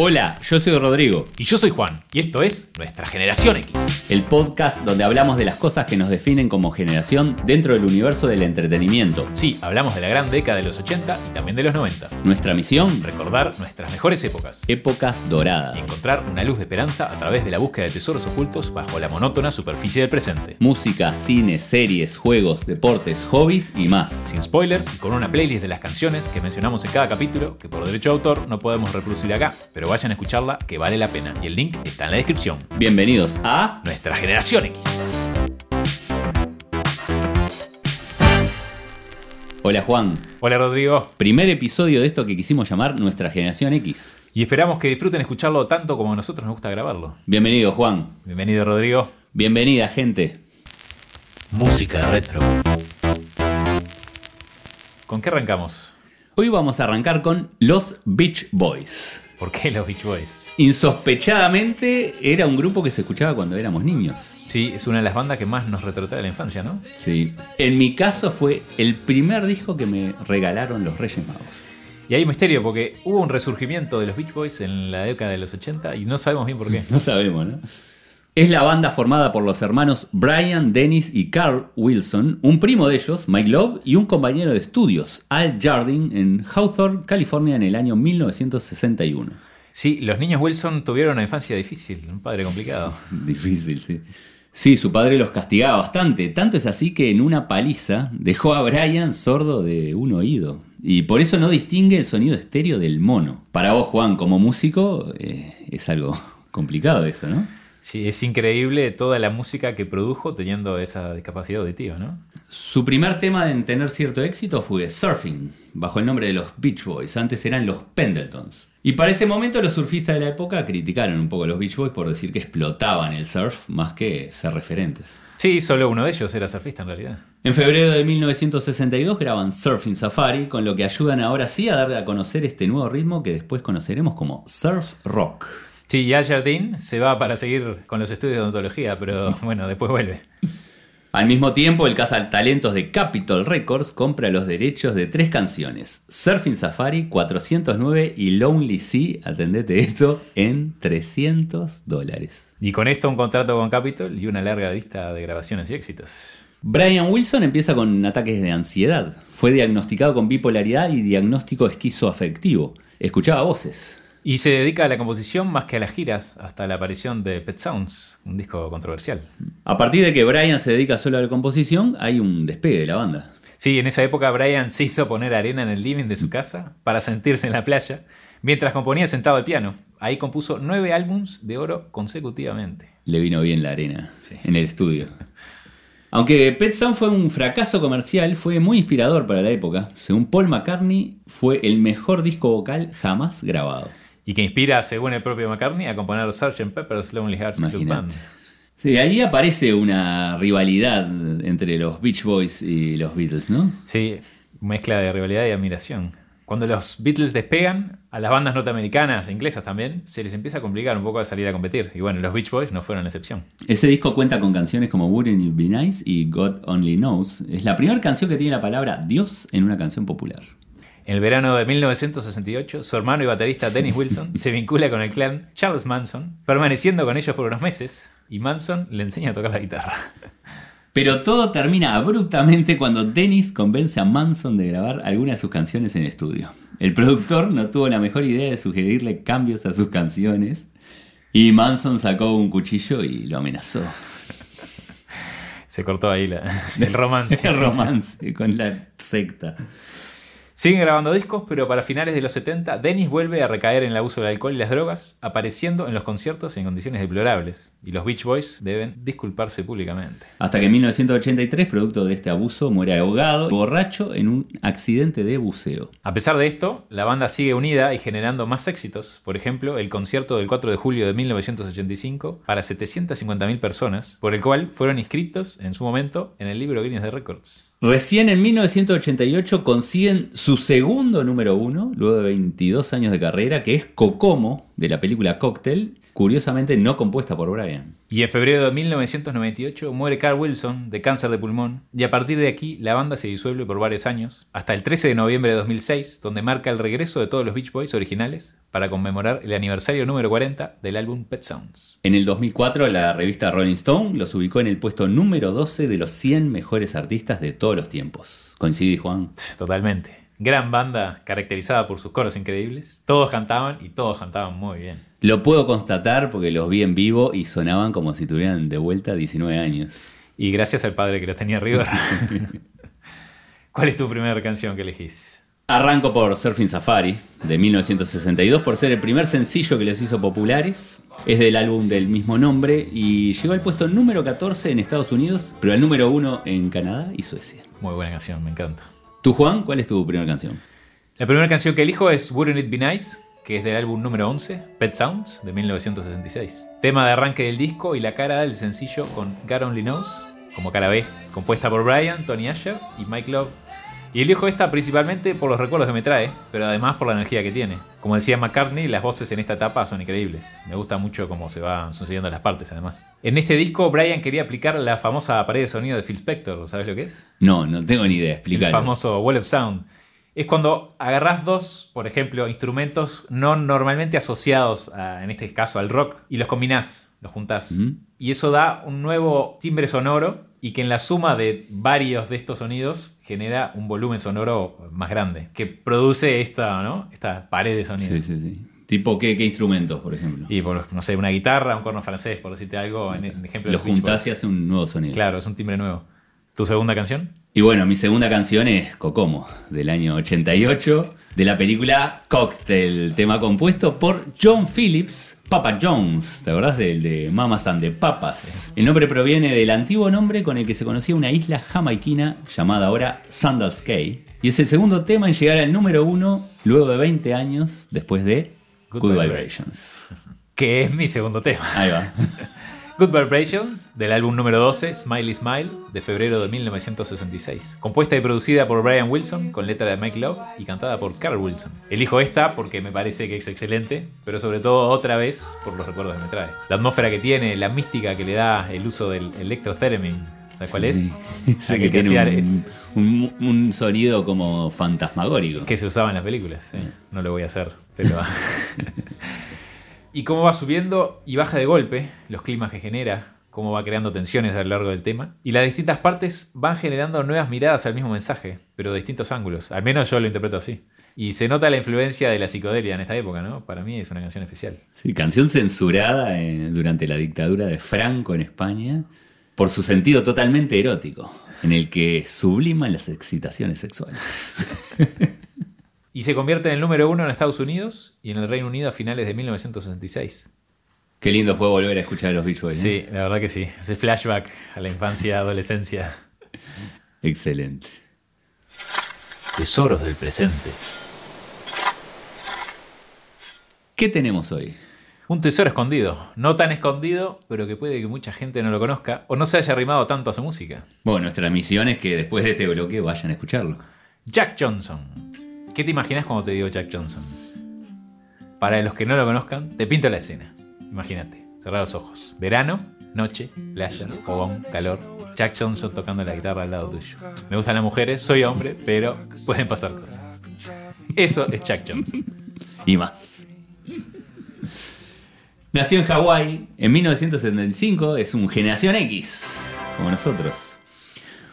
Hola, yo soy Rodrigo, Y yo soy Juan, y esto es Nuestra Generación X. el podcast donde hablamos de las cosas que nos definen como generación dentro del universo del entretenimiento. Sí, hablamos de la gran década de los 80 y también de los 90. Nuestra misión, Recordar nuestras mejores épocas. épocas Y doradas. encontrar una luz de esperanza a través de la búsqueda de tesoros ocultos bajo la monótona superficie del presente. Música, cine, series, juegos, deportes, hobbies y más. Sin spoilers y con una playlist de las canciones que mencionamos en cada capítulo, que por derecho de autor no podemos reproducir acá, pero vayan a escucharla que vale la pena. Y el link está en la descripción. Bienvenidos a... Nuestra Generación X. Hola Juan, Hola Rodrigo. primer episodio de esto que quisimos llamar Nuestra Generación X. Y esperamos que disfruten escucharlo tanto como a nosotros nos gusta grabarlo. Bienvenido Juan, Bienvenido Rodrigo. bienvenida gente. Música retro. ¿Con qué arrancamos? Hoy vamos a arrancar con los Beach Boys. ¿Por qué los Beach Boys? Insospechadamente era un grupo que se escuchaba cuando éramos niños. Sí, es una de las bandas que más nos retrotrae a la infancia, ¿no? Sí. En mi caso fue el primer disco que me regalaron los Reyes Magos. Y hay misterio porque hubo un resurgimiento de los Beach Boys en la década de los 80 y no sabemos bien por qué. No sabemos, ¿no? Es la banda formada por los hermanos Brian, Dennis y Carl Wilson, un primo de ellos, Mike Love, y un compañero de estudios, Al Jardine, en Hawthorne, California, en el año 1961. Sí, los niños Wilson tuvieron una infancia difícil, un padre complicado. Difícil, sí. Sí, su padre los castigaba bastante. Tanto es así que en una paliza dejó a Brian sordo de un oído. Y por eso no distingue el sonido estéreo del mono. Para vos, Juan, como músico, eh, es algo complicado eso, ¿no? Sí, es increíble toda la música que produjo teniendo esa discapacidad auditiva, ¿no? Su primer tema en tener cierto éxito fue Surfing, bajo el nombre de los Beach Boys. Antes eran los Pendletons. Y para ese momento los surfistas de la época criticaron un poco a los Beach Boys por decir que explotaban el surf más que ser referentes. Sí, solo uno de ellos era surfista en realidad. En febrero de 1962 graban Surfing Safari, con lo que ayudan ahora sí a dar a conocer este nuevo ritmo que después conoceremos como surf rock. Sí, y Al Jardín se va para seguir con los estudios de odontología, pero bueno, después vuelve. Al mismo tiempo, el cazatalentos de Capitol Records compra los derechos de tres canciones: Surfing Safari, 409 y Lonely Sea, atendete esto, en 300 dólares. Y con esto un contrato con Capitol y una larga lista de grabaciones y éxitos. Brian Wilson empieza con ataques de ansiedad. Fue diagnosticado con bipolaridad y diagnóstico esquizoafectivo. Escuchaba voces. Y se dedica a la composición más que a las giras, hasta la aparición de Pet Sounds, un disco controversial. A partir de que Brian se dedica solo a la composición, hay un despegue de la banda. Sí, en esa época Brian se hizo poner arena en el living de su casa para sentirse en la playa, mientras componía sentado al piano. Ahí compuso nueve álbums de oro consecutivamente. Le vino bien la arena Sí. en el estudio. Aunque Pet Sound fue un fracaso comercial, fue muy inspirador para la época. Según Paul McCartney, fue el mejor disco vocal jamás grabado. Y que inspira, según el propio McCartney, a componer Sgt. Pepper's Lonely Hearts Club Band. Sí, ahí aparece una rivalidad entre los Beach Boys y los Beatles, ¿no? Sí, mezcla de rivalidad y admiración. Cuando los Beatles despegan, a las bandas norteamericanas e inglesas también, se les empieza a complicar un poco a salir a competir. Y bueno, los Beach Boys no fueron la excepción. Ese disco cuenta con canciones como Wouldn't It Be Nice y God Only Knows. Es la primera canción que tiene la palabra Dios en una canción popular. En el verano de 1968, su hermano y baterista Dennis Wilson se vincula con el clan Charles Manson, permaneciendo con ellos por unos meses, y Manson le enseña a tocar la guitarra. Pero todo termina abruptamente cuando Dennis convence a Manson de grabar algunas de sus canciones en estudio. El productor no tuvo la mejor idea de sugerirle cambios a sus canciones y Manson sacó un cuchillo y lo amenazó. Se cortó ahí la- el romance. El romance con la secta. Siguen grabando discos, pero para finales de los 70, Dennis vuelve a recaer en el abuso del alcohol y las drogas, apareciendo en los conciertos en condiciones deplorables. Y los Beach Boys deben disculparse públicamente. Hasta que en 1983, producto de este abuso, muere ahogado, borracho, en un accidente de buceo. A pesar de esto, la banda sigue unida y generando más éxitos. Por ejemplo, el concierto del 4 de julio de 1985 para 750.000 personas, por el cual fueron inscritos en su momento en el libro Guinness de Records. Recién en 1988 consiguen su segundo número uno, luego de 22 años de carrera, que es Kokomo, de la película Cocktail, curiosamente no compuesta por Brian. Y en febrero de 1998 muere Carl Wilson de cáncer de pulmón y a partir de aquí la banda se disuelve por varios años, hasta el 13 de noviembre de 2006, donde marca el regreso de todos los Beach Boys originales para conmemorar el aniversario número 40 del álbum Pet Sounds. En el 2004 la revista Rolling Stone los ubicó en el puesto número 12 de los 100 mejores artistas de todos los tiempos. ¿Coincidí, Juan? Totalmente. Gran banda caracterizada por sus coros increíbles. Todos cantaban y todos cantaban muy bien. Lo puedo constatar porque los vi en vivo y sonaban como si tuvieran de vuelta 19 años. Y gracias al padre que los tenía arriba. ¿Cuál es tu primera canción que elegís? Arranco por Surfing Safari, de 1962, por ser el primer sencillo que les hizo populares. Es del álbum del mismo nombre y llegó al puesto número 14 en Estados Unidos, pero al número 1 en Canadá y Suecia. Muy buena canción, me encanta. ¿Tú, Juan, cuál es tu primera canción? La primera canción que elijo es Wouldn't It Be Nice, que es del álbum número 11, Pet Sounds, de 1966. Tema de arranque del disco y la cara del sencillo con God Only Knows, como cara B, compuesta por Brian, Tony Asher y Mike Love. Y elijo esta principalmente por los recuerdos que me trae, pero además por la energía que tiene. Como decía McCartney, las voces en esta etapa son increíbles. Me gusta mucho cómo se van sucediendo las partes, además. En este disco, Brian quería aplicar la famosa pared de sonido de Phil Spector. ¿Sabes lo que es? No, no tengo ni idea. Explicar. El famoso Wall of Sound es cuando agarras dos, por ejemplo, instrumentos no normalmente asociados, en este caso al rock, y los combinás, los juntás. Y eso da un nuevo timbre sonoro y que en la suma de varios de estos sonidos genera un volumen sonoro más grande, que produce esta, ¿no? esta pared de sonido. Sí, sí, sí. ¿Tipo qué, qué instrumentos, por ejemplo? Y por, no sé, una guitarra, un corno francés, por decirte algo, en, ejemplo. Lo juntás y hace un nuevo sonido. Claro, es un timbre nuevo. ¿Tu segunda canción? Y bueno, mi segunda canción es Kokomo, del año 88, de la película Cocktail, tema compuesto por John Phillips, Papa Jones, ¿te acordás del de Mamas and the Papas? El nombre proviene del antiguo nombre con el que se conocía una isla jamaiquina llamada ahora Sandals Cay, y es el segundo tema en llegar al número uno luego de 20 años después de Good, Vibrations. Que es mi segundo tema. Ahí va. Good Vibrations, del álbum número 12, Smiley Smile, de febrero de 1966. Compuesta y producida por Brian Wilson, con letra de Mike Love y cantada por Carl Wilson. Elijo esta porque me parece que es excelente, pero sobre todo otra vez por los recuerdos que me trae. La atmósfera que tiene, la mística que le da el uso del electrotheremin. ¿Sabes cuál es? Sí, que, tiene un, un, sonido como fantasmagórico. Que se usaba en las películas. No lo voy a hacer, pero... y cómo va subiendo y baja de golpe los climas que genera, cómo va creando tensiones a lo largo del tema. Y las distintas partes van generando nuevas miradas al mismo mensaje, pero de distintos ángulos. Al menos yo lo interpreto así. Y se nota la influencia de la psicodelia en esta época, ¿no? Para mí es una canción especial. Sí, canción censurada eh, durante la dictadura de Franco en España por su sentido totalmente erótico, en el que subliman las excitaciones sexuales. y se convierte en el número uno en Estados Unidos y en el Reino Unido a finales de 1966. Qué lindo fue volver a escuchar a los Beach Boys. Sí, la verdad que sí. Ese flashback a la infancia, adolescencia. Excelente. Tesoros del presente. ¿Qué tenemos hoy? Un tesoro escondido. No tan escondido, pero que puede que mucha gente no lo conozca o no se haya arrimado tanto a su música. Bueno, nuestra misión es que después de este bloque vayan a escucharlo. Jack Johnson. ¿Qué te imaginas cuando te digo Jack Johnson? Para los que no lo conozcan, te pinto la escena. Imagínate, cerrar los ojos. Verano, noche, playa, fogón, calor. Jack Johnson tocando la guitarra al lado tuyo. Me gustan las mujeres, soy hombre, pero pueden pasar cosas. Eso es Jack Johnson. y más. Nació en Hawái en 1975, es un generación X, como nosotros.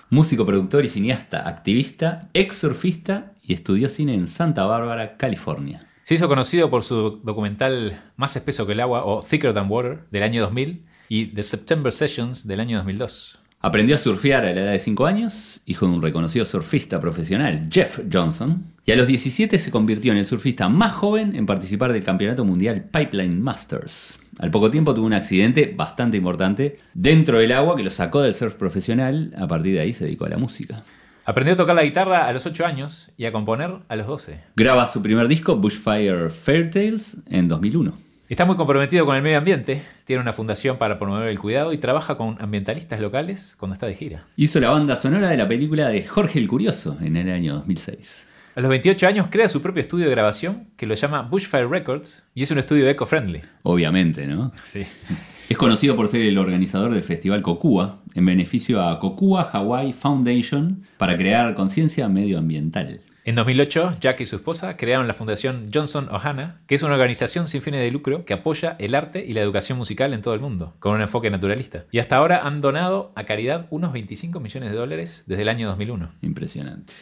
Músico, productor y cineasta, activista, ex surfista y estudió cine en Santa Bárbara, California. Se hizo conocido por su documental Más espeso que el agua o Thicker Than Water del año 2000 y The September Sessions del año 2002. Aprendió a surfear a la edad de 5 años, hijo de un reconocido surfista profesional, Jeff Johnson, y a los 17 se convirtió en el surfista más joven en participar del Campeonato Mundial Pipeline Masters. Al poco tiempo tuvo un accidente bastante importante dentro del agua que lo sacó del surf profesional, a partir de ahí se dedicó a la música. Aprendió a tocar la guitarra a los 8 años y a componer a los 12. Graba su primer disco, Bushfire Fairtales, en 2001. Está muy comprometido con el medio ambiente, tiene una fundación para promover el cuidado y trabaja con ambientalistas locales cuando está de gira. Hizo la banda sonora de la película de Jorge el Curioso en el año 2006. A los 28 años crea su propio estudio de grabación que lo llama Bushfire Records y es un estudio eco-friendly. Obviamente, ¿no? Sí. Es conocido por ser el organizador del festival Kokua, en beneficio a Kokua Hawaii Foundation para crear conciencia medioambiental. En 2008, Jack y su esposa crearon la fundación Johnson Ohana, que es una organización sin fines de lucro que apoya el arte y la educación musical en todo el mundo, con un enfoque naturalista. Y hasta ahora han donado a caridad unos 25 millones de dólares desde el año 2001. Impresionante.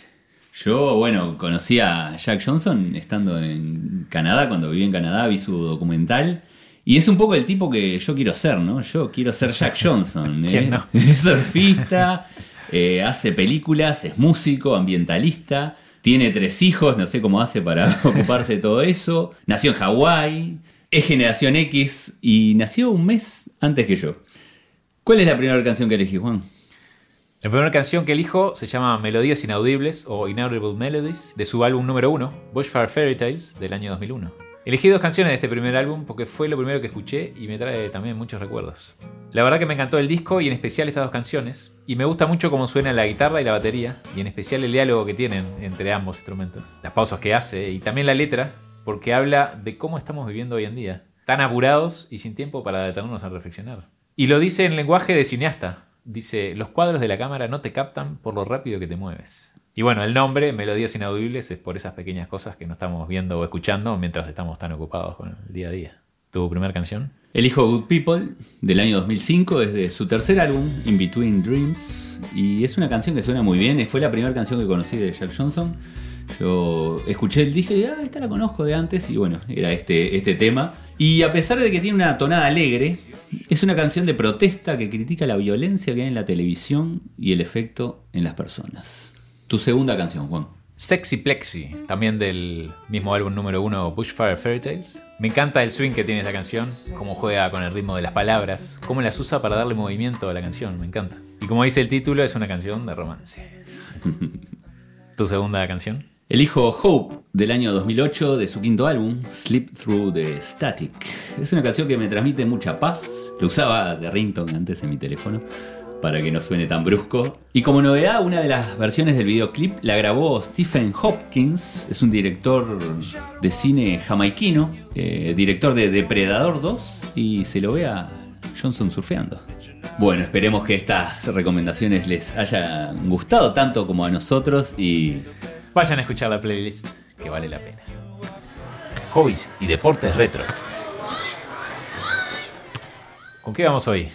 Yo, bueno, conocí a Jack Johnson estando en Canadá, cuando viví en Canadá, vi su documental. Y es un poco el tipo que yo quiero ser, ¿no? Yo quiero ser Jack Johnson. ¿eh? ¿Quién no? Es surfista, eh, hace películas, es músico, ambientalista, tiene tres hijos, no sé cómo hace para ocuparse de todo eso. Nació en Hawái, es generación X y nació un mes antes que yo. ¿Cuál es la primera canción que elegí, Juan? La primera canción que elijo se llama Melodías Inaudibles o Inaudible Melodies de su álbum número 1, Bushfire Fairy Tales, del año 2001. Elegí dos canciones de este primer álbum porque fue lo primero que escuché y me trae también muchos recuerdos. La verdad que me encantó el disco y en especial estas dos canciones, y me gusta mucho cómo suena la guitarra y la batería, y en especial el diálogo que tienen entre ambos instrumentos, las pausas que hace y también la letra, porque habla de cómo estamos viviendo hoy en día, tan apurados y sin tiempo para detenernos a reflexionar. Y lo dice en lenguaje de cineasta, dice, los cuadros de la cámara no te captan por lo rápido que te mueves. Y bueno, el nombre, Melodías Inaudibles, es por esas pequeñas cosas que no estamos viendo o escuchando mientras estamos tan ocupados con el día a día. ¿Tu primera canción? Elijo Good People del año 2005, es de su tercer álbum, In Between Dreams, y es una canción que suena muy bien, fue la primera canción que conocí de Jack Johnson. Yo escuché el y dije, ah, esta la conozco de antes, y bueno, era este, este tema. Y a pesar de que tiene una tonada alegre, es una canción de protesta que critica la violencia que hay en la televisión y el efecto en las personas. Tu segunda canción, Juan. Sexy Plexi, también del mismo álbum número uno Bushfire Fairy Tales. Me encanta el swing que tiene esta canción, cómo juega con el ritmo de las palabras, cómo las usa para darle movimiento a la canción, me encanta. Y como dice el título, es una canción de romance. ¿Tu segunda canción? Elijo Hope del año 2008 de su quinto álbum, Sleep Through the Static. Es una canción que me transmite mucha paz. Lo usaba de ringtone antes en mi teléfono para que no suene tan brusco. Y como novedad, una de las versiones del videoclip la grabó Stephen Hopkins, es un director de cine jamaiquino, eh, director de Depredador 2, y se lo ve a Johnson surfeando. Bueno, esperemos que estas recomendaciones les hayan gustado tanto como a nosotros y... Vayan a escuchar la playlist, que vale la pena. Hobbies y deportes retro. ¿Con qué vamos hoy?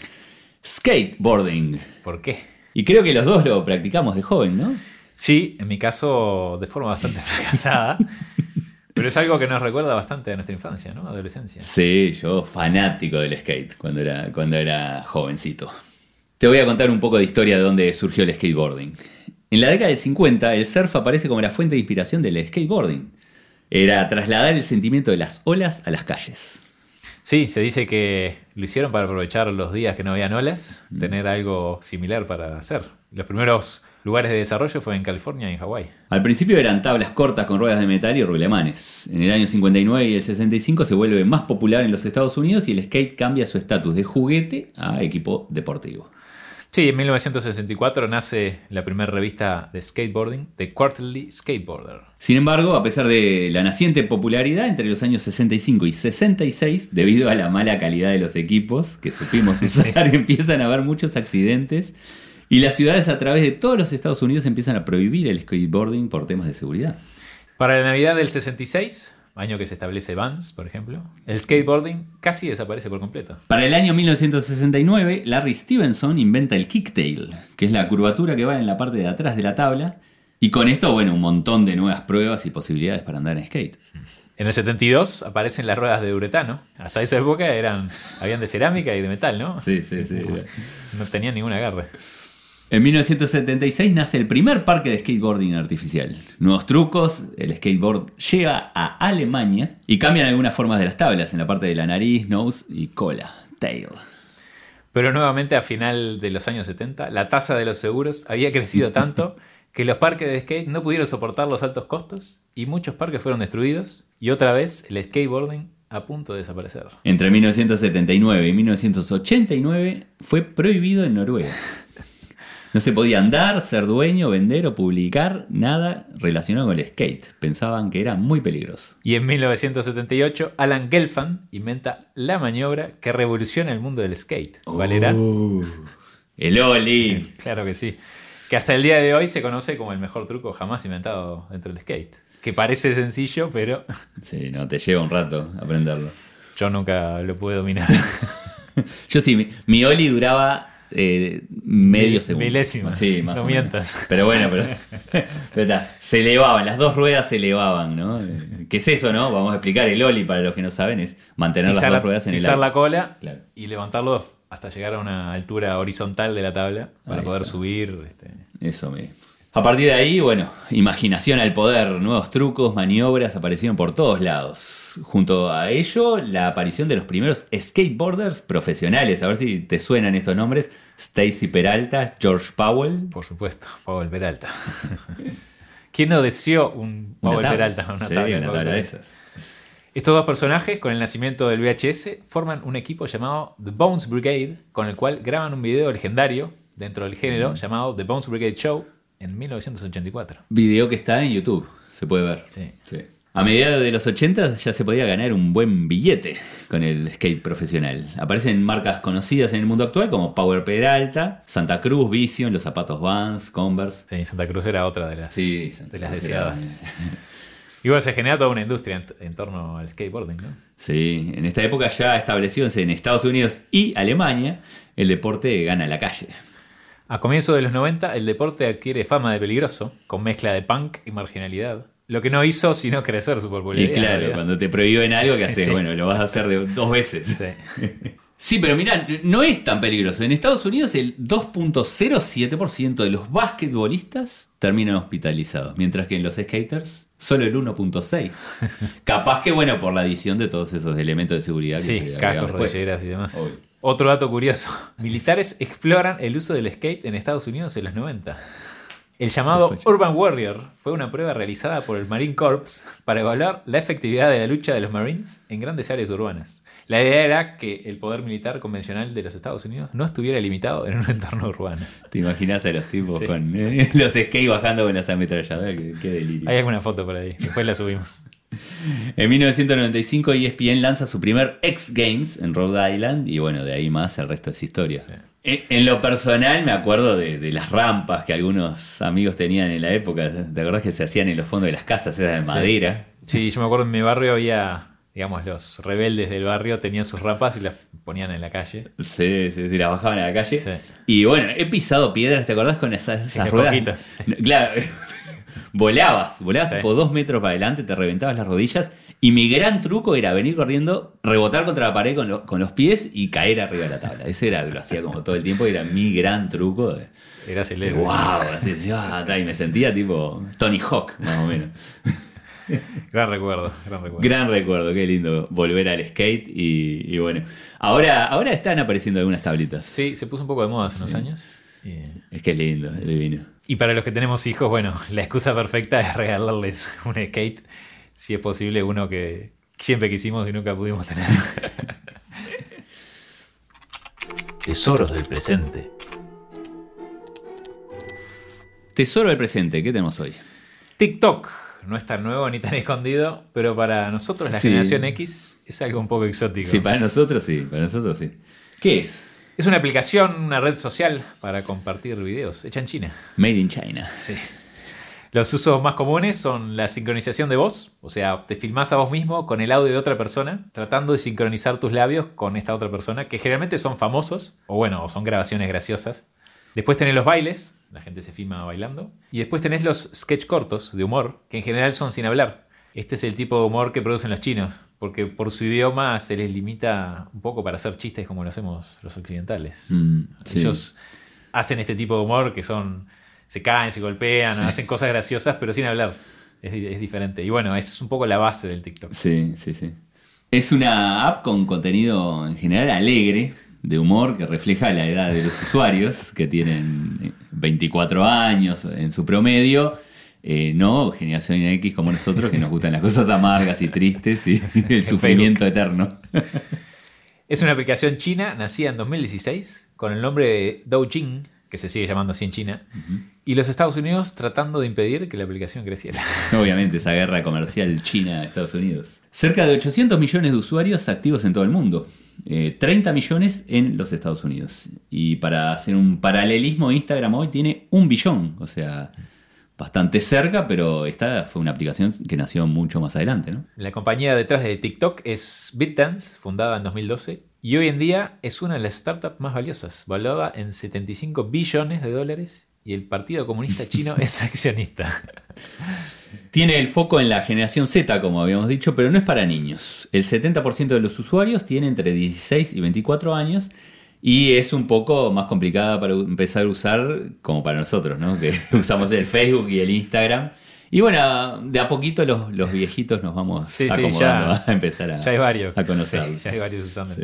Skateboarding. ¿Por qué? Y creo que los dos lo practicamos de joven, ¿no? Sí, en mi caso de forma bastante fracasada. pero es algo que nos recuerda bastante a nuestra infancia, ¿no? Adolescencia. Sí, yo fanático del skate cuando era, cuando era jovencito. Te voy a contar un poco de historia de dónde surgió el skateboarding. En la década del 50, el surf aparece como la fuente de inspiración del skateboarding. Era trasladar el sentimiento de las olas a las calles. Sí, se dice que lo hicieron para aprovechar los días que no habían olas, Mm. tener algo similar para hacer. Los primeros lugares de desarrollo fue en California y en Hawái. Al principio eran tablas cortas con ruedas de metal y rulemanes. En el año 59 y el 65 se vuelve más popular en los Estados Unidos y el skate cambia su estatus de juguete a equipo deportivo. Sí, en 1964 nace la primera revista de skateboarding, The Quarterly Skateboarder. Sin embargo, a pesar de la naciente popularidad entre los años 65 y 66, debido a la mala calidad de los equipos que supimos usar, empiezan a haber muchos accidentes y las ciudades a través de todos los Estados Unidos empiezan a prohibir el skateboarding por temas de seguridad. Para la Navidad del 66, año que se establece Vans, por ejemplo, el skateboarding casi desaparece por completo. Para el año 1969, Larry Stevenson inventa el kicktail, que es la curvatura que va en la parte de atrás de la tabla, y con esto, bueno, un montón de nuevas pruebas y posibilidades para andar en skate. En el 72 aparecen las ruedas de uretano. Hasta esa época eran, habían de cerámica y de metal, ¿no? Sí, sí, sí. No tenían ningún agarre. En 1976 nace el primer parque de skateboarding artificial. Nuevos trucos, el skateboard llega a Alemania y cambian algunas formas de las tablas en la parte de la nariz, nose y cola, tail. Pero nuevamente a final de los años 70, la tasa de los seguros había crecido tanto que los parques de skate no pudieron soportar los altos costos y muchos parques fueron destruidos y otra vez el skateboarding a punto de desaparecer. Entre 1979 y 1989 fue prohibido en Noruega. No se podía andar, ser dueño, vender o publicar nada relacionado con el skate. Pensaban que era muy peligroso. Y en 1978, Alan Gelfand inventa la maniobra que revoluciona el mundo del skate. ¿Cuál era? Uh, el Oli. Claro que sí. Que hasta el día de hoy se conoce como el mejor truco jamás inventado dentro del skate. Que parece sencillo, pero Sí, no, te lleva un rato aprenderlo. yo nunca lo pude dominar. Yo sí, mi, mi Oli duraba eh, medio Mil- segundo. milésimas, Sí, más no o menos. mientas. Pero bueno, pero, pero está, se elevaban, las dos ruedas se elevaban, ¿no? Eh, ¿Qué es eso, no? Vamos a explicar. El Oli, para los que no saben, es mantener las pisar dos ruedas en el pisar aire. la cola Claro. y levantarlo hasta llegar a una altura horizontal de la tabla para Ahí poder está. subir. este, Eso mismo. A partir de ahí, bueno, imaginación al poder, nuevos trucos, maniobras aparecieron por todos lados. Junto a ello, la aparición de los primeros skateboarders profesionales. A ver si te suenan estos nombres. Stacy Peralta, George Powell. Por supuesto, Powell Peralta. ¿Quién no deseó un Una Powell tabla. Peralta? Una Sí, tabla una tabla de Peralta. esas. Estos dos personajes, con el nacimiento del VHS, forman un equipo llamado The Bones Brigade, con el cual graban un video legendario dentro del género llamado The Bones Brigade Show en 1984. Video que está en YouTube, se puede ver. Sí. A mediados de los 80 ya se podía ganar un buen billete con el skate profesional. Aparecen marcas conocidas en el mundo actual como Power Peralta, Santa Cruz, Vision, los zapatos Vans, Converse. Sí, Santa Cruz era otra de las, Sí, de las deseadas. Igual se genera toda una industria en, en torno al skateboarding, ¿no? Sí, en esta época ya establecidos en Estados Unidos y Alemania, el deporte gana la calle. A comienzos de los 90, el deporte adquiere fama de peligroso, con mezcla de punk y marginalidad. Lo que no hizo sino crecer su Y popularidad. en claro, cuando te prohíben algo, ¿qué haces? Sí. Bueno, lo vas a hacer de dos veces. Sí. Sí, pero mirá, no es tan peligroso. En Estados Unidos el 2.07% de los basquetbolistas terminan hospitalizados, mientras que en los skaters solo el 1.6%. Capaz que, bueno, por la adición de todos esos elementos de seguridad que Sí, se cascos, rodilleras y demás. Obvio. Otro dato curioso. Militares exploran el uso del skate en Estados Unidos en los 90. El llamado. Urban Warrior fue una prueba realizada por el Marine Corps para evaluar la efectividad de la lucha de los Marines en grandes áreas urbanas. La idea era que el poder militar convencional de los Estados Unidos no estuviera limitado en un entorno urbano. ¿Te imaginas a los tipos Sí. con eh, los skate bajando con las ametralladoras? Qué, qué delirio. Hay alguna foto por ahí, después la subimos. En 1995 ESPN lanza su primer X Games en Rhode Island y bueno, de ahí más el resto es historia. En, en lo personal me acuerdo de, de las rampas que algunos amigos tenían en la época, ¿te acordás que se hacían en los fondos de las casas, esas de Sí. madera? Sí, yo me acuerdo en mi barrio había, digamos, los rebeldes del barrio tenían sus rampas y las ponían en la calle. Sí, sí, sí, las bajaban a la calle. Sí. Y bueno, he pisado piedras, ¿te acordás con esas, esas ruedas? Claro. volabas, volabas tipo dos metros para adelante, te reventabas las rodillas. Y mi gran truco era venir corriendo, rebotar contra la pared con, lo- con los pies y caer arriba de la tabla. Ese era, lo hacía como todo el tiempo y era mi gran truco de, Eras el wow, así, ah, y me sentía tipo Tony Hawk, más o menos. Gran recuerdo, gran recuerdo. Gran recuerdo, qué lindo volver al skate y, y bueno. Ahora, ahora están apareciendo algunas tablitas. Sí, se puso un poco de moda hace unos años. Y, Es que es lindo, es divino. y para los que tenemos hijos, bueno, la excusa perfecta es regalarles un skate, si es posible, uno que siempre quisimos y nunca pudimos tener. Tesoros del presente. Tesoro del presente, ¿qué tenemos hoy? TikTok no es tan nuevo ni tan escondido, pero para nosotros la Sí. generación X es algo un poco exótico. Sí, para nosotros sí, para nosotros sí. ¿Qué es? Es una aplicación, una red social para compartir videos, hecha en China. Made in China. Sí. Los usos más comunes son la sincronización de voz, o sea, te filmás a vos mismo con el audio de otra persona, tratando de sincronizar tus labios con esta otra persona, que generalmente son famosos, o bueno, son grabaciones graciosas. Después tenés los bailes, la gente se filma bailando. Y después tenés los sketch cortos de humor, que en general son sin hablar. Este es el tipo de humor que producen los chinos, porque por su idioma se les limita un poco para hacer chistes como lo hacemos los occidentales. Mm, sí. Ellos hacen este tipo de humor que son. Se caen, se golpean, hacen cosas graciosas, pero sin hablar. Es, di- es diferente. Y bueno, es un poco la base del TikTok. Sí, sí, sí. Es una app con contenido en general alegre, de humor, que refleja la edad de los usuarios, que tienen eh, 24 años en su promedio. Eh, no generación X como nosotros, que nos gustan las cosas amargas y tristes y el sufrimiento eterno. Es una aplicación china nacida en 2016 con el nombre de Doujin, que se sigue llamando así en China, y los Estados Unidos tratando de impedir que la aplicación creciera. Obviamente, esa guerra comercial China-Estados Unidos. Cerca de 800 millones de usuarios activos en todo el mundo. 30 eh, millones en los Estados Unidos. Y para hacer un paralelismo, Instagram hoy tiene un billón. O sea, bastante cerca, pero esta fue una aplicación que nació mucho más adelante. ¿no? La compañía detrás de TikTok es BitDance, fundada en 2012, y hoy en día es una de las startups más valiosas, valuada en 75 billones de dólares, y el Partido Comunista Chino es accionista. Tiene el foco en la generación Z, como habíamos dicho, pero no es para niños. El 70% de los usuarios tiene entre 16 y 24 años y es un poco más complicada para empezar a usar como para nosotros, ¿no? Que usamos el Facebook y el Instagram. Y bueno, de a poquito los, los viejitos nos vamos acomodando a empezar a, ya hay varios. a conocer. ya hay varios usando.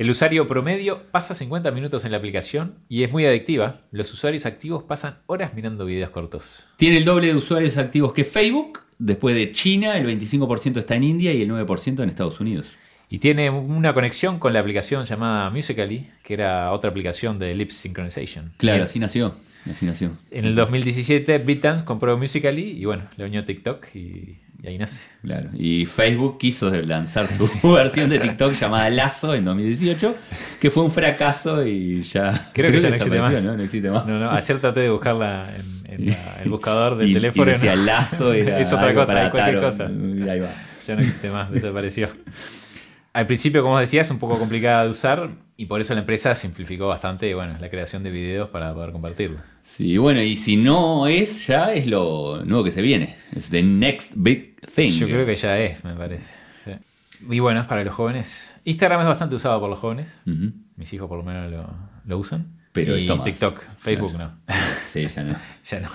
El usuario promedio pasa 50 minutos en la aplicación y es muy adictiva. Los usuarios activos pasan horas mirando videos cortos. Tiene el doble de usuarios activos que Facebook. Después de China, el 25% está en India y el 9% en Estados Unidos. Y tiene una conexión con la aplicación llamada Musical.ly, que era otra aplicación de Lip Synchronization. Claro, así nació. Así nació. En el 2017 BitDance compró Musical.ly y bueno, le unió TikTok y, ahí nace. Claro. Y Facebook quiso lanzar su versión de TikTok llamada Lazo en 2018, que fue un fracaso y ya. Creo, que ya no existe, más. ¿no? existe más. No, no, ayer traté de buscarla en, el buscador del teléfono. Y decía Lazo era es otra cosa, cualquier cosa. ahí va. Ya no existe más, desapareció. Al principio, como decía, es un poco complicada de usar y por eso la empresa simplificó bastante bueno, la creación de videos para poder compartirlos. Sí, bueno, y si no es, ya es lo nuevo que se viene. Es the next big thing. Yo creo que ya es, me parece. Y bueno, para los jóvenes. Instagram es bastante usado por los jóvenes. Mis hijos por lo menos lo, usan. Pero y TikTok, Facebook no. Sí, ya no. ya no.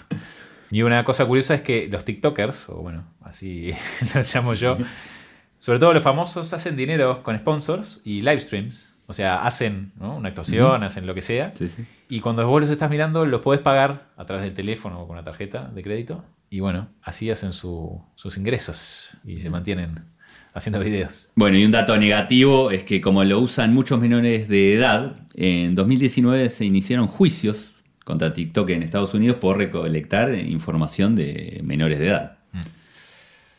Y una cosa curiosa es que los TikTokers, o bueno, así los llamo yo, sobre todo los famosos hacen dinero con sponsors y live streams. O sea, hacen una actuación, hacen lo que sea. Y cuando vos los estás mirando, los podés pagar a través del teléfono o con una tarjeta de crédito. Y bueno, así hacen sus ingresos y se mantienen haciendo videos. Bueno, y un dato negativo es que como lo usan muchos menores de edad, en 2019 se iniciaron juicios contra TikTok en Estados Unidos por recolectar información de menores de edad.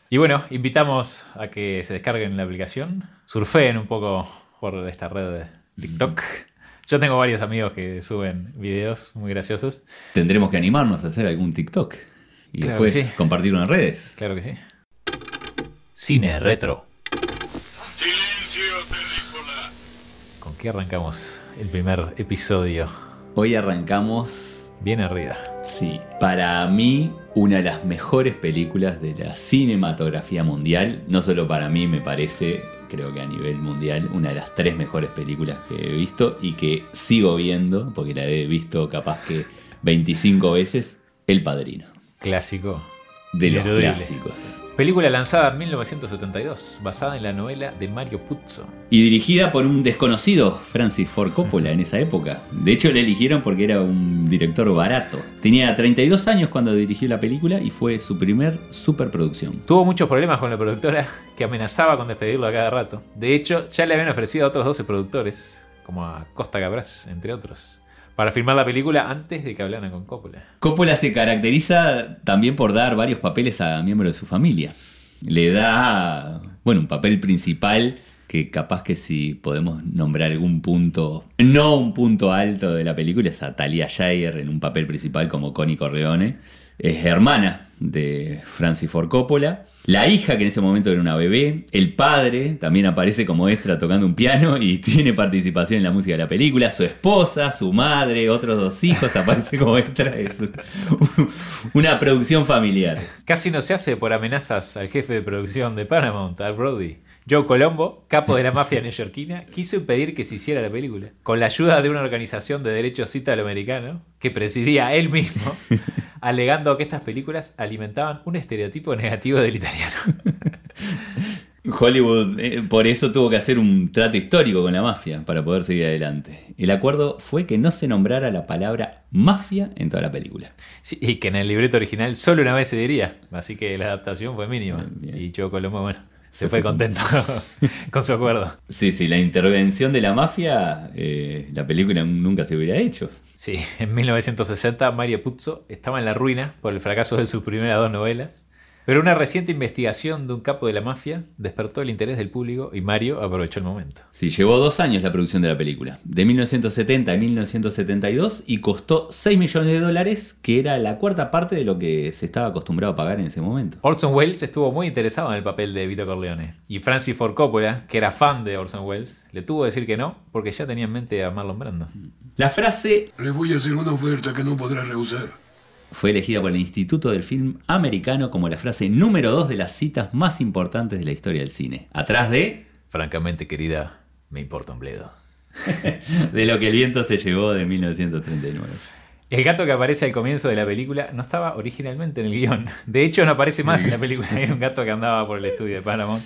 Y bueno, invitamos a que se descarguen la aplicación, surfeen un poco por esta red de TikTok. Yo tengo varios amigos que suben videos muy graciosos. Tendremos que animarnos a hacer algún TikTok y después compartirlo en redes. Claro que sí. Cine retro. Silencio, ¿Con qué arrancamos el primer episodio? Hoy arrancamos Bien arriba. Sí, para mí una de las mejores películas de la cinematografía mundial, no solo para mí me parece, creo que a nivel mundial, una de las tres mejores películas que he visto y que sigo viendo, porque la he visto capaz que 25 veces, El Padrino. Clásico. De los clásicos. Película lanzada en 1972, basada en la novela de Mario Puzo. Y dirigida por un desconocido, Francis Ford Coppola, en esa época. De hecho, le eligieron porque era un director barato. Tenía 32 años cuando dirigió la película y fue su primer superproducción. Tuvo muchos problemas con la productora, que amenazaba con despedirlo a cada rato. De hecho, ya le habían ofrecido a otros 12 productores, como a Costa Cabras, entre otros para filmar la película antes de que hablaran con Coppola. Coppola se caracteriza también por dar varios papeles a miembros de su familia. Le da, bueno, un papel principal que capaz que si podemos nombrar algún punto, no un punto alto de la película, es a Talia Shire en un papel principal como Connie Corleone. Es hermana de Francis Ford Coppola la hija, que en ese momento era una bebé. El padre también aparece como extra tocando un piano y tiene participación en la música de la película. Su esposa, su madre, otros dos hijos aparecen como extra. Es una producción familiar. Casi no se hace por amenazas al jefe de producción de Paramount, Al Brody. Joe Colombo, capo de la mafia neoyorquina, quiso impedir que se hiciera la película. Con la ayuda de una organización de derechos italoamericano que presidía él mismo, alegando que estas películas alimentaban un estereotipo negativo del italiano. Hollywood eh, por eso tuvo que hacer un trato histórico con la mafia para poder seguir adelante. El acuerdo fue que no se nombrara la palabra mafia en toda la película. Sí, y que en el libreto original solo una vez se diría, así que la adaptación fue mínima. Y Joe Colombo, bueno se fue contento con su acuerdo. Sí, sí, la intervención de la mafia, eh, la película nunca se hubiera hecho. Sí, en 1960 Mario Puzo estaba en la ruina por el fracaso de sus primeras dos novelas. Pero una reciente investigación de un capo de la mafia despertó el interés del público y Mario aprovechó el momento. Sí, llevó dos años la producción de la película, de 1970 a 1972, y costó 6 millones de dólares, que era la cuarta parte de lo que se estaba acostumbrado a pagar en ese momento. Orson Welles estuvo muy interesado en el papel de Vito Corleone, y Francis Ford Coppola, que era fan de Orson Welles, le tuvo que decir que no, porque ya tenía en mente a Marlon Brando. La frase Le voy a hacer una oferta que no podrá rehusar. Fue elegida por el Instituto del Film Americano como la frase número 2 de las citas más importantes de la historia del cine. Atrás de Francamente, querida, me importa un bledo. de lo que el viento se llevó de 1939. El gato que aparece al comienzo de la película no estaba originalmente en el guion. De hecho, no aparece más en la película. Era un gato que andaba por el estudio de Paramount.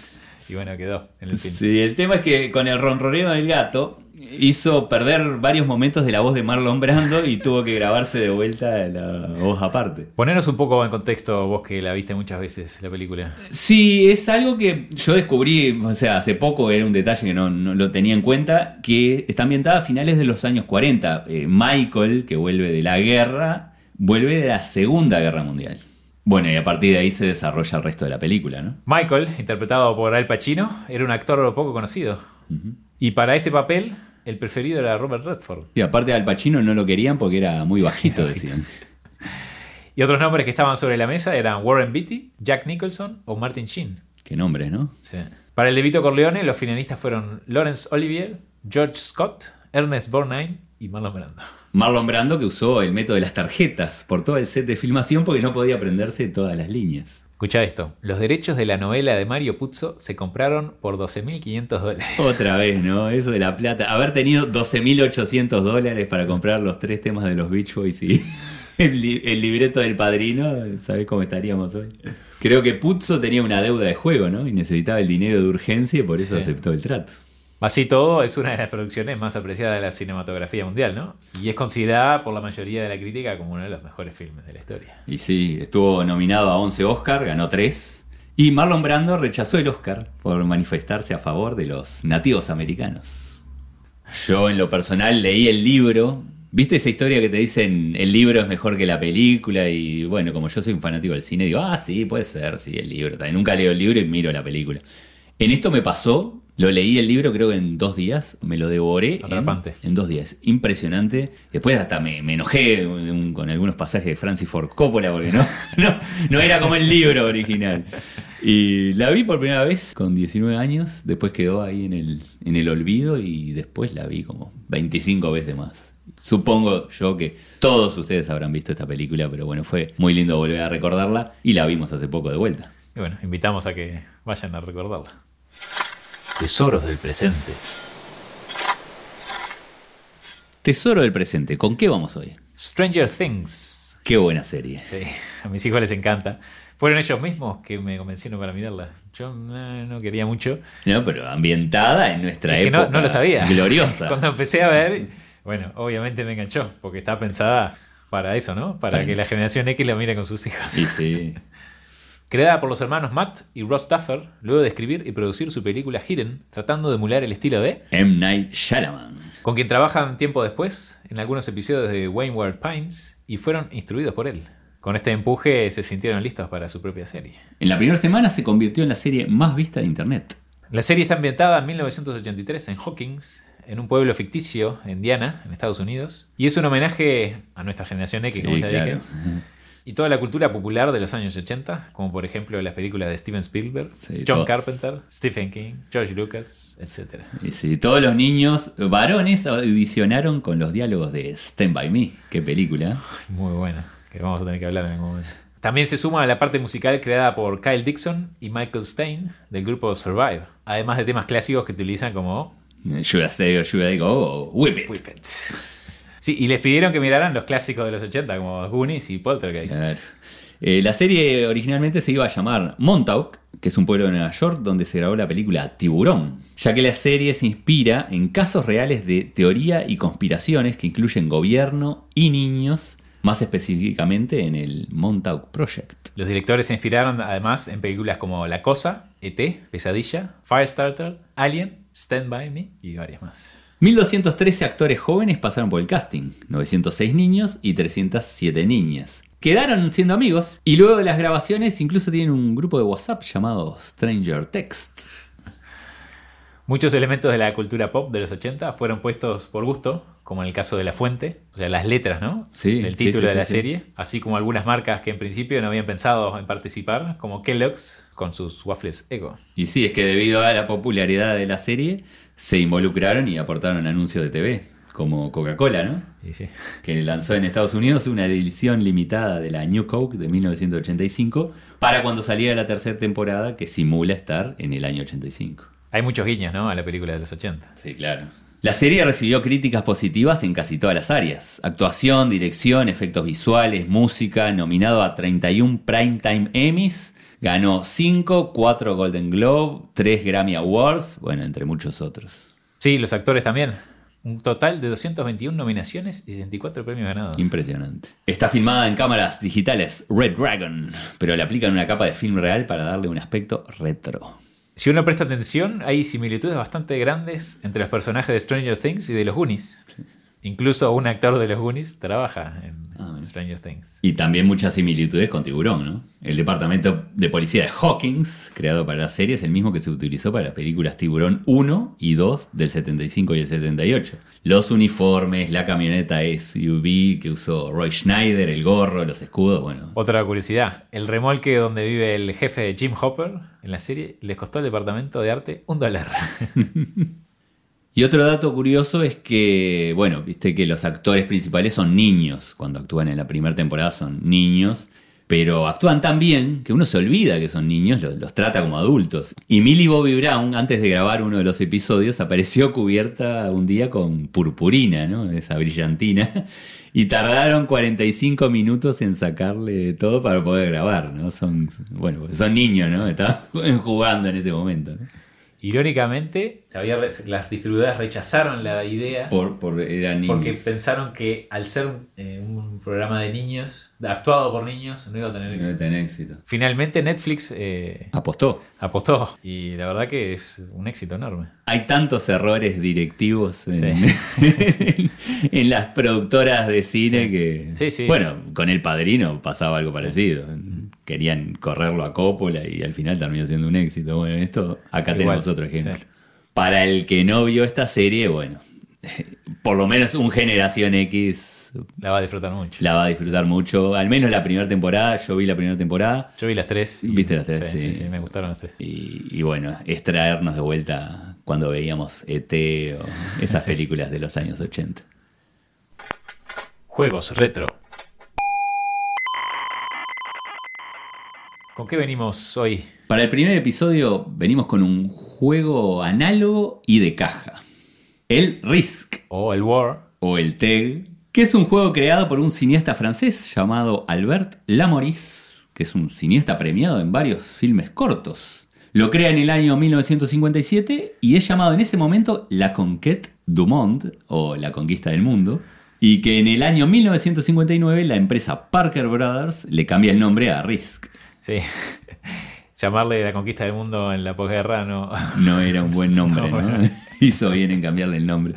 Y bueno, quedó en el film. Sí, el tema es que con el ronroneo del gato hizo perder varios momentos de la voz de Marlon Brando y tuvo que grabarse de vuelta la voz aparte. Poneros un poco en contexto, vos que la viste muchas veces, la película. Sí, es algo que yo descubrí, o sea, hace poco era un detalle que no, no lo tenía en cuenta, que está ambientada a finales de los años 40. Eh, Michael, que vuelve de la guerra, vuelve de la Segunda Guerra Mundial. Bueno, y a partir de ahí se desarrolla el resto de la película, ¿no? Michael, interpretado por Al Pacino, era un actor poco conocido. Y para ese papel, el preferido era Robert Redford. Y aparte de Al Pacino no lo querían porque era muy bajito, decían. Y otros nombres que estaban sobre la mesa eran Warren Beatty, Jack Nicholson o Martin Sheen. Qué nombres, ¿no? Sí. Para el de Vito Corleone, los finalistas fueron Lawrence Olivier, George Scott, Ernest Borgnine y Marlon Brando. Marlon Brando que usó el método de las tarjetas por todo el set de filmación porque no podía aprenderse todas las líneas. Escucha esto, los derechos de la novela de Mario Puzo se compraron por 12.500 dólares. Otra vez, ¿no? Eso de la plata. Haber tenido 12.800 dólares para comprar los tres temas de los Beach Boys y el, li- el libreto del padrino, ¿sabes cómo estaríamos hoy? Creo que Puzzo tenía una deuda de juego, ¿no? Y necesitaba el dinero de urgencia y por eso Sí. aceptó el trato. Así todo, es una de las producciones más apreciadas de la cinematografía mundial, ¿no? Y es considerada por la mayoría de la crítica como uno de los mejores filmes de la historia. Y sí, estuvo nominado a 11 Oscar, ganó 3. Y Marlon Brando rechazó el Oscar por manifestarse a favor de los nativos americanos. Yo en lo personal leí el libro. ¿Viste esa historia que te dicen el libro es mejor que la película? Y bueno, como yo soy un fanático del cine, digo, ah, sí, puede ser, sí, el libro. También nunca leo el libro y miro la película. En esto me pasó, lo leí el libro creo que en dos días, me lo devoré en, en dos días. Impresionante. Después hasta me, me enojé un- con algunos pasajes de Francis Ford Coppola porque no, no, no era como el libro original. Y la vi por primera vez con 19 años, después quedó ahí en el, en el olvido y después la vi como 25 veces más. Supongo yo que todos ustedes habrán visto esta película, pero bueno, fue muy lindo volver a recordarla y la vimos hace poco de vuelta. Y bueno, invitamos a que vayan a recordarla. Tesoros del presente. Tesoro del presente, ¿con qué vamos hoy? Stranger Things. Qué buena serie. Sí, a mis hijos les encanta. Fueron ellos mismos que me convencieron para mirarla. Yo no, no quería mucho. No, pero ambientada en nuestra Es que no, época. no lo sabía. Gloriosa. Cuando empecé a ver, bueno, obviamente me enganchó, porque está pensada para eso, ¿no? Para Para- que la generación X la mire con sus hijos. Sí, sí. Creada por los hermanos Matt y Ross Duffer, luego de escribir y producir su película Hidden, tratando de emular el estilo de, M. Night Shyamalan. con quien trabajan tiempo después en algunos episodios de Wayward Pines y fueron instruidos por él. Con este empuje se sintieron listos para su propia serie. En la primera semana se convirtió en la serie más vista de internet. La serie está ambientada en 1983 en Hawkins, en un pueblo ficticio en Indiana, en Estados Unidos, y es un homenaje a nuestra generación X, Sí, como ya claro. dije, y toda la cultura popular de los años 80, como por ejemplo las películas de Steven Spielberg, Sí, John todas. Carpenter, Stephen King, George Lucas, etc. Y sí, todos los niños varones audicionaron con los diálogos de Stand By Me. Qué película. Muy buena, que vamos a tener que hablar en algún momento. También se suma a la parte musical creada por Kyle Dixon y Michael Stein del grupo Survive, además de temas clásicos que utilizan como Should I Stay or Should I Go? Whip It. Whip It. Sí, y les pidieron que miraran los clásicos de los 80 como Goonies y Poltergeist. Claro. Eh, la serie originalmente se iba a llamar Montauk, que es un pueblo de Nueva York donde se grabó la película Tiburón, ya que la serie se inspira en casos reales de teoría y conspiraciones que incluyen gobierno y niños, más específicamente en el Montauk Project. Los directores se inspiraron además en películas como La Cosa ET, Pesadilla, Firestarter, Alien, Stand By Me y varias más. 1213 actores jóvenes pasaron por el casting, 906 niños y 307 niñas. Quedaron siendo amigos y luego de las grabaciones incluso tienen un grupo de WhatsApp llamado Stranger Text. Muchos elementos de la cultura pop de los 80 fueron puestos por gusto, como en el caso de La Fuente, o sea, las letras, ¿no? Sí, El sí, título sí, de la sí. serie, así como algunas marcas que en principio no habían pensado en participar, como Kellogg's con sus waffles Ego. Y sí, es que debido a la popularidad de la serie, se involucraron y aportaron anuncios de TV, como Coca-Cola, ¿no? Y sí. Que lanzó en Estados Unidos una edición limitada de la New Coke de 1985 para cuando salía la tercera temporada que simula estar en el año 85. Hay muchos guiños, ¿no? A la película de los 80. Sí, claro. La serie recibió críticas positivas en casi todas las áreas. Actuación, dirección, efectos visuales, música, nominado a 31 Primetime Emmys, ganó 5, 4 Golden Globe, 3 Grammy Awards, bueno, entre muchos otros. Sí, los actores también. Un total de 221 nominaciones y 64 premios ganados. Impresionante. Está filmada en cámaras digitales Red Dragon, pero le aplican una capa de film real para darle un aspecto retro. Si uno presta atención, hay similitudes bastante grandes entre los personajes de Stranger Things y de los Goonies. Incluso un actor de los Goonies trabaja en Ah. Stranger Things. Y también muchas similitudes con Tiburón, ¿no? El departamento de policía de Hawkins, creado para la serie, es el mismo que se utilizó para las películas Tiburón 1 y 2 del 75 y el 78. Los uniformes, la camioneta SUV que usó Roy Schneider, el gorro, los escudos, bueno. Otra curiosidad, el remolque donde vive el jefe de Jim Hopper en la serie les costó al departamento de arte un dólar. Y otro dato curioso es que, bueno, viste que los actores principales son niños. Cuando actúan en la primera temporada son niños. Pero actúan tan bien que uno se olvida que son niños, los, trata como adultos. Y Millie Bobby Brown, antes de grabar uno de los episodios, apareció cubierta un día con purpurina, ¿no? Esa brillantina. Y tardaron 45 minutos en sacarle todo para poder grabar, ¿no? Son, bueno, son niños, ¿no? Estaban jugando en ese momento, ¿no? Irónicamente, se había las distribuidoras rechazaron la idea Por, por, eran niños. porque pensaron que al ser eh, un programa de niños, actuado por niños, no iba a tener No éxito. debe tener éxito. Finalmente Netflix eh, Apostó. apostó y la verdad que es un éxito enorme. Hay tantos errores directivos en, Sí. en las productoras de cine que. Sí, sí. Bueno, con El Padrino pasaba algo parecido. Querían correrlo a Coppola y al final terminó siendo un éxito. Bueno, esto, acá Igual, tenemos otro ejemplo. sí. Para el que no vio esta serie, bueno, por lo menos un Generación X La va a disfrutar mucho. la va a disfrutar mucho. Al menos la primera temporada, yo vi la primera temporada. Yo vi las tres. y- Viste las tres, sí. sí. me gustaron las tres. Y, y bueno, es traernos de vuelta cuando veíamos ET o esas películas de los años 80. Juegos retro. ¿Con qué venimos hoy? Para el primer episodio venimos con un juego análogo y de caja. El Risk O el War. o el TEG, que es un juego creado por un cineasta francés llamado Albert Lamoris, que es un cineasta premiado en varios filmes cortos. Lo crea en el año 1957 y es llamado en ese momento La Conquête du Monde o La Conquista del Mundo. Y que en el año 1959 la empresa Parker Brothers le cambia el nombre a Risk. Sí. Llamarle la conquista del mundo en la posguerra no. No era un buen nombre, No. Hizo bien en cambiarle el nombre.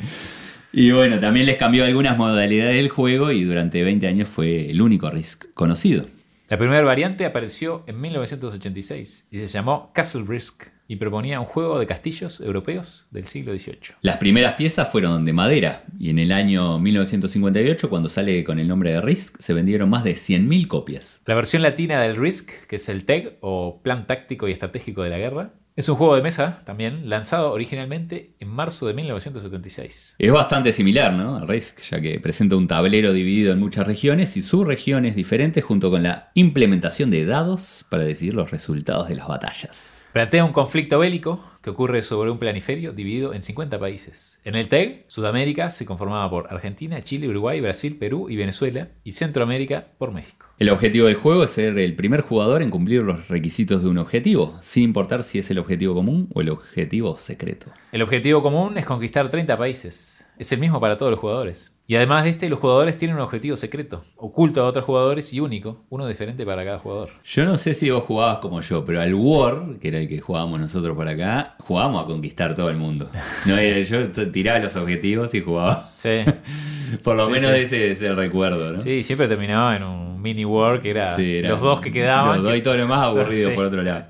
Y bueno, también les cambió algunas modalidades del juego y durante 20 años fue el único Risk conocido. La primera variante apareció en 1986 y se llamó Castle Risk y proponía un juego de castillos europeos del siglo XVIII. Las primeras piezas fueron de madera y en el año 1958, cuando sale con el nombre de Risk, se vendieron más de 100.000 copias. La versión latina del Risk, que es el TEG o Plan Táctico y Estratégico de la Guerra, es un juego de mesa también lanzado originalmente en marzo de 1976. Es bastante similar, ¿no? A Risk, ya que presenta un tablero dividido en muchas regiones y subregiones diferentes junto con la implementación de dados para decidir los resultados de las batallas. Plantea un conflicto bélico que ocurre sobre un planiferio dividido en 50 países. En el TEG, Sudamérica se conformaba por Argentina, Chile, Uruguay, Brasil, Perú y Venezuela, y Centroamérica por México. El objetivo del juego es ser el primer jugador en cumplir los requisitos de un objetivo, sin importar si es el objetivo común o el objetivo secreto. El objetivo común es conquistar 30 países. Es el mismo para todos los jugadores. Y además de este, los jugadores tienen un objetivo secreto, oculto a otros jugadores y único, uno diferente para cada jugador. Yo no sé si vos jugabas como yo, pero al War, que era el que jugábamos nosotros por acá, jugábamos a conquistar todo el mundo. No, era- yo tiraba los objetivos y jugaba. Sí, Por lo Sí, menos sí. ese es el recuerdo, ¿no? sí siempre terminaba en un mini war que era, Sí, era- los dos que quedaban. Los dos y todo lo más aburrido por otro lado.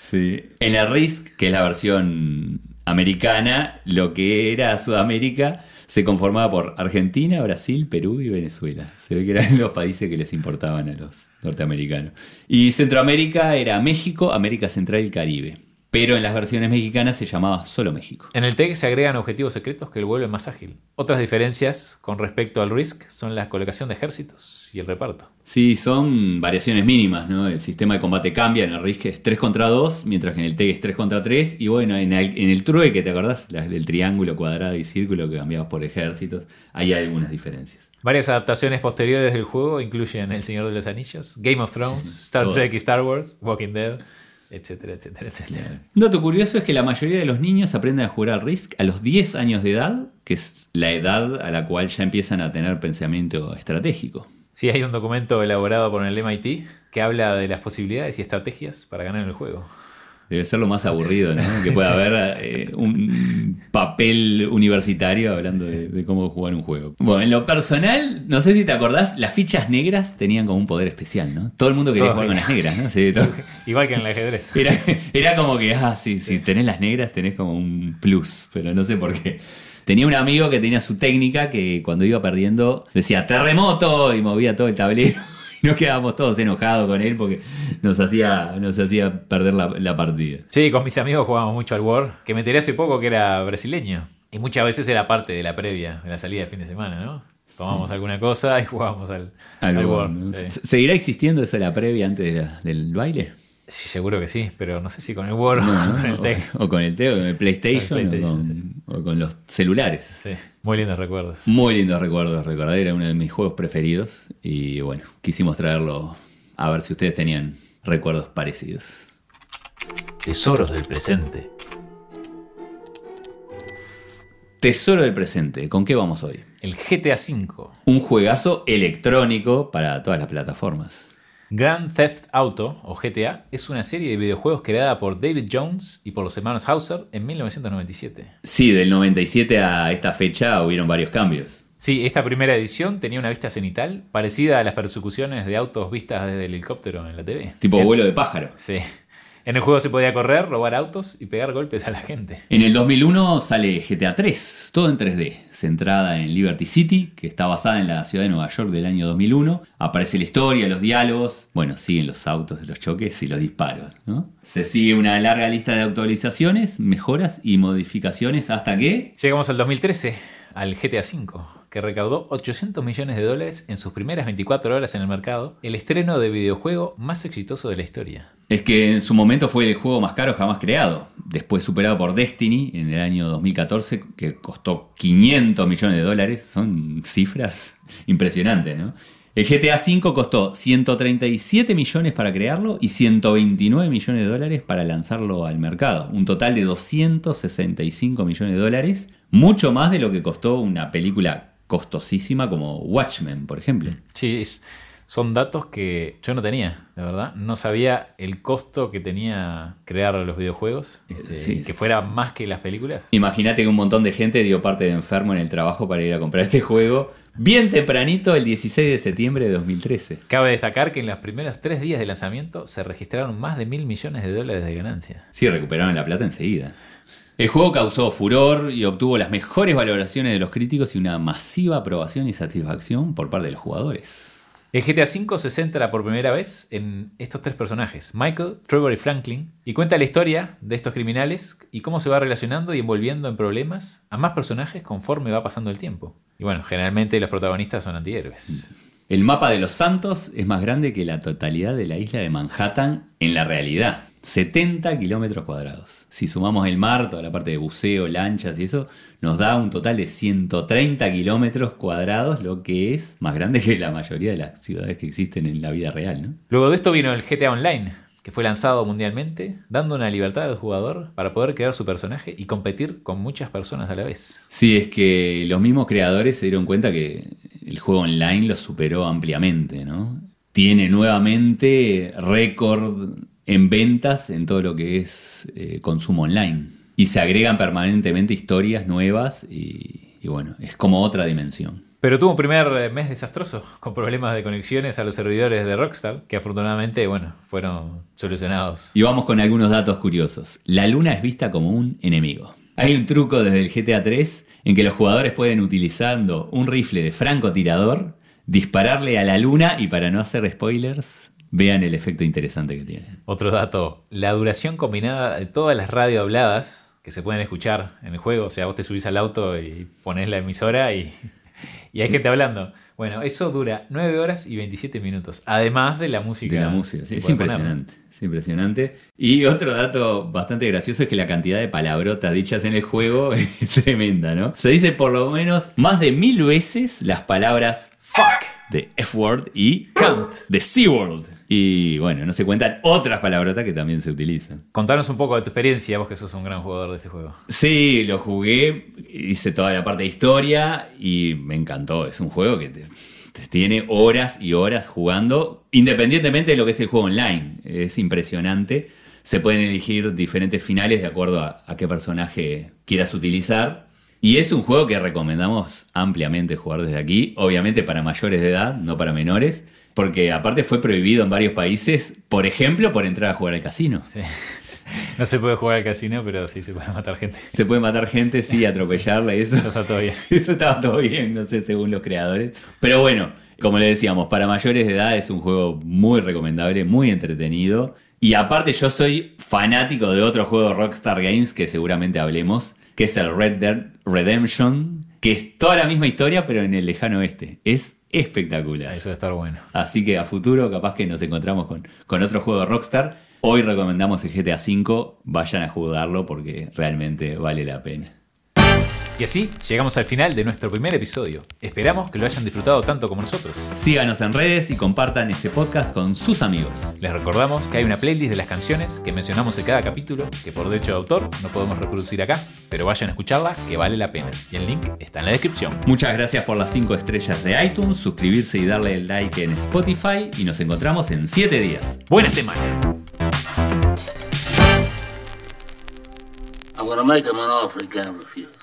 Sí. En la Risk, que es la versión americana, lo que era Sudamérica se conformaba por Argentina, Brasil, Perú y Venezuela. Se ve que eran los países que les importaban a los norteamericanos. Y Centroamérica era México, América Central y Caribe. Pero en las versiones mexicanas se llamaba solo México. En el TEC se agregan objetivos secretos que lo vuelven más ágil. Otras diferencias con respecto al Risk son la colocación de ejércitos y el reparto. Sí, son variaciones mínimas, ¿no? El sistema de combate cambia, en el Risk es 3 contra 2, mientras que en el TEG es 3 contra 3, y bueno, en el, en el trueque, ¿te acordás? El triángulo, cuadrado y círculo que cambiabas por ejércitos, ahí hay algunas diferencias. Varias adaptaciones posteriores del juego incluyen El Señor de los Anillos, Game of Thrones, Star. Trek y Star Wars, Walking Dead, etcétera, etcétera, etcétera. Un dato curioso es que la mayoría de los niños aprenden a jugar al Risk a los 10 años de edad, que es la edad a la cual ya empiezan a tener pensamiento estratégico. Sí, hay un documento elaborado por el MIT que habla de las posibilidades y estrategias para ganar el juego. Debe ser lo más aburrido, ¿no? Que pueda haber eh, un papel universitario hablando de, de cómo jugar un juego. Bueno, en lo personal, no sé si te acordás, las fichas negras tenían como un poder especial, ¿no? Todo el mundo quería jugar con las negras, ¿no? Sí, todo- Igual que en el ajedrez. Era, era como que, ah, sí, si tenés las negras tenés como un plus, pero no sé por qué. Tenía un amigo que tenía su técnica que cuando iba perdiendo decía terremoto y movía todo el tablero. Nos quedábamos todos enojados con él porque nos hacía, nos hacía perder la, la partida. Sí, con mis amigos jugábamos mucho al War, que me enteré hace poco que era brasileño. Y muchas veces era parte de la previa, de la salida de fin de semana, ¿no? Tomábamos alguna cosa y jugábamos al, al War. Sí. ¿Se- ¿Seguirá existiendo esa la previa antes de la- del baile? Sí, seguro que sí, pero no sé si con el War o con el Tech. O, o con el con el PlayStation, Con el PlayStation, o, con, o con los celulares. Sí, muy lindos recuerdos. Muy lindos recuerdos, recordar, era uno de mis juegos preferidos y bueno, quisimos traerlo a ver si ustedes tenían recuerdos parecidos. Tesoros del presente. Tesoro del presente, ¿con qué vamos hoy? El GTA V. Un juegazo electrónico para todas las plataformas. Grand Theft Auto, o GTA, es una serie de videojuegos creada por David Jones y por los hermanos Hauser en 1997. Sí, del 97 a esta fecha hubieron varios cambios. Sí, esta primera edición tenía una vista cenital parecida a las persecuciones de autos vistas desde el helicóptero en la TV. Tipo vuelo de pájaro. Sí. En el juego se podía correr, robar autos y pegar golpes a la gente. En el 2001 sale GTA 3, todo en 3D, centrada en Liberty City, que está basada en la ciudad de Nueva York del año 2001. Aparece la historia, los diálogos, bueno, siguen los autos, los choques y los disparos. ¿no? Se sigue una larga lista de actualizaciones, mejoras y modificaciones hasta que... Llegamos al 2013, al GTA V, que recaudó 800 millones de dólares en sus primeras 24 horas en el mercado, el estreno de videojuego más exitoso de la historia. Es que en su momento fue el juego más caro jamás creado, después superado por Destiny en el año 2014, que costó 500 millones de dólares, son cifras impresionantes, ¿no? El GTA V costó 137 millones para crearlo y 129 millones de dólares para lanzarlo al mercado, un total de 265 millones de dólares, mucho más de lo que costó una película costosísima como Watchmen, por ejemplo. Sí, es- son datos que yo no tenía, la verdad. No sabía el costo que tenía crear los videojuegos, este, Sí, que fuera más que las películas. Imagínate que un montón de gente dio parte de enfermo en el trabajo para ir a comprar este juego bien tempranito el 16 de septiembre de 2013. Cabe destacar que en los primeros tres días de lanzamiento se registraron más de mil millones de dólares de ganancia. Sí, recuperaron la plata enseguida. El juego causó furor y obtuvo las mejores valoraciones de los críticos y una masiva aprobación y satisfacción por parte de los jugadores. El GTA V se centra por primera vez en estos tres personajes, Michael, Trevor y Franklin, y cuenta la historia de estos criminales y cómo se va relacionando y envolviendo en problemas a más personajes conforme va pasando el tiempo. Y bueno, generalmente los protagonistas son antihéroes. El mapa de los Santos es más grande que la totalidad de la isla de Manhattan en la realidad. 70 kilómetros cuadrados. Si sumamos el mar, toda la parte de buceo, lanchas y eso, nos da un total de 130 kilómetros cuadrados, lo que es más grande que la mayoría de las ciudades que existen en la vida real. ¿no? Luego de esto vino el GTA Online, que fue lanzado mundialmente, dando una libertad al jugador para poder crear su personaje y competir con muchas personas a la vez. Sí, es que los mismos creadores se dieron cuenta que el juego online lo superó ampliamente, ¿no? Tiene nuevamente récord en ventas en todo lo que es eh, consumo online. Y se agregan permanentemente historias nuevas y, y bueno, es como otra dimensión. Pero tuvo un primer eh, mes desastroso, con problemas de conexiones a los servidores de Rockstar, que afortunadamente, bueno, fueron solucionados. Y vamos con algunos datos curiosos. La luna es vista como un enemigo. Hay un truco desde el GTA 3 en que los jugadores pueden utilizando un rifle de francotirador dispararle a la luna y para no hacer spoilers, vean el efecto interesante que tiene. Otro dato, la duración combinada de todas las radio habladas que se pueden escuchar en el juego, o sea, vos te subís al auto y pones la emisora y, y hay gente hablando. Bueno, eso dura 9 horas y 27 minutos, además de la música. De la música, sí, es poner. impresionante, es impresionante. Y otro dato bastante gracioso es que la cantidad de palabrotas dichas en el juego es tremenda, ¿no? Se dice por lo menos más de mil veces las palabras fuck de F-word y Cunt. de C-word. Y bueno, no se cuentan otras palabrotas que también se utilizan. Contanos un poco de tu experiencia, vos que sos un gran jugador de este juego. Sí, lo jugué, hice toda la parte de historia y me encantó. Es un juego que te, te tiene horas y horas jugando, independientemente de lo que es el juego online. Es impresionante. Se pueden elegir diferentes finales de acuerdo a, a qué personaje quieras utilizar. Y es un juego que recomendamos ampliamente jugar desde aquí, obviamente para mayores de edad, no para menores, porque aparte fue prohibido en varios países, por ejemplo, por entrar a jugar al casino. Sí. No se puede jugar al casino, pero sí se puede matar gente. Se puede matar gente, sí, atropellarla y eso. Eso está todo bien. Eso estaba todo bien, no sé, según los creadores. Pero bueno, como le decíamos, para mayores de edad es un juego muy recomendable, muy entretenido. Y aparte yo soy fanático de otro juego de Rockstar Games que seguramente hablemos, que es el Red Dead Redemption, que es toda la misma historia pero en el lejano oeste. Es espectacular. Eso debe estar bueno. Así que a futuro capaz que nos encontramos con, con otro juego de Rockstar. Hoy recomendamos el GTA V, vayan a jugarlo porque realmente vale la pena. Y así llegamos al final de nuestro primer episodio. Esperamos que lo hayan disfrutado tanto como nosotros. Síganos en redes y compartan este podcast con sus amigos. Les recordamos que hay una playlist de las canciones que mencionamos en cada capítulo, que por derecho de autor no podemos reproducir acá, pero vayan a escucharla que vale la pena. Y el link está en la descripción. Muchas gracias por las 5 estrellas de iTunes, suscribirse y darle el like en Spotify y nos encontramos en 7 días. Buena semana. I'm gonna make him an offer he can't refuse.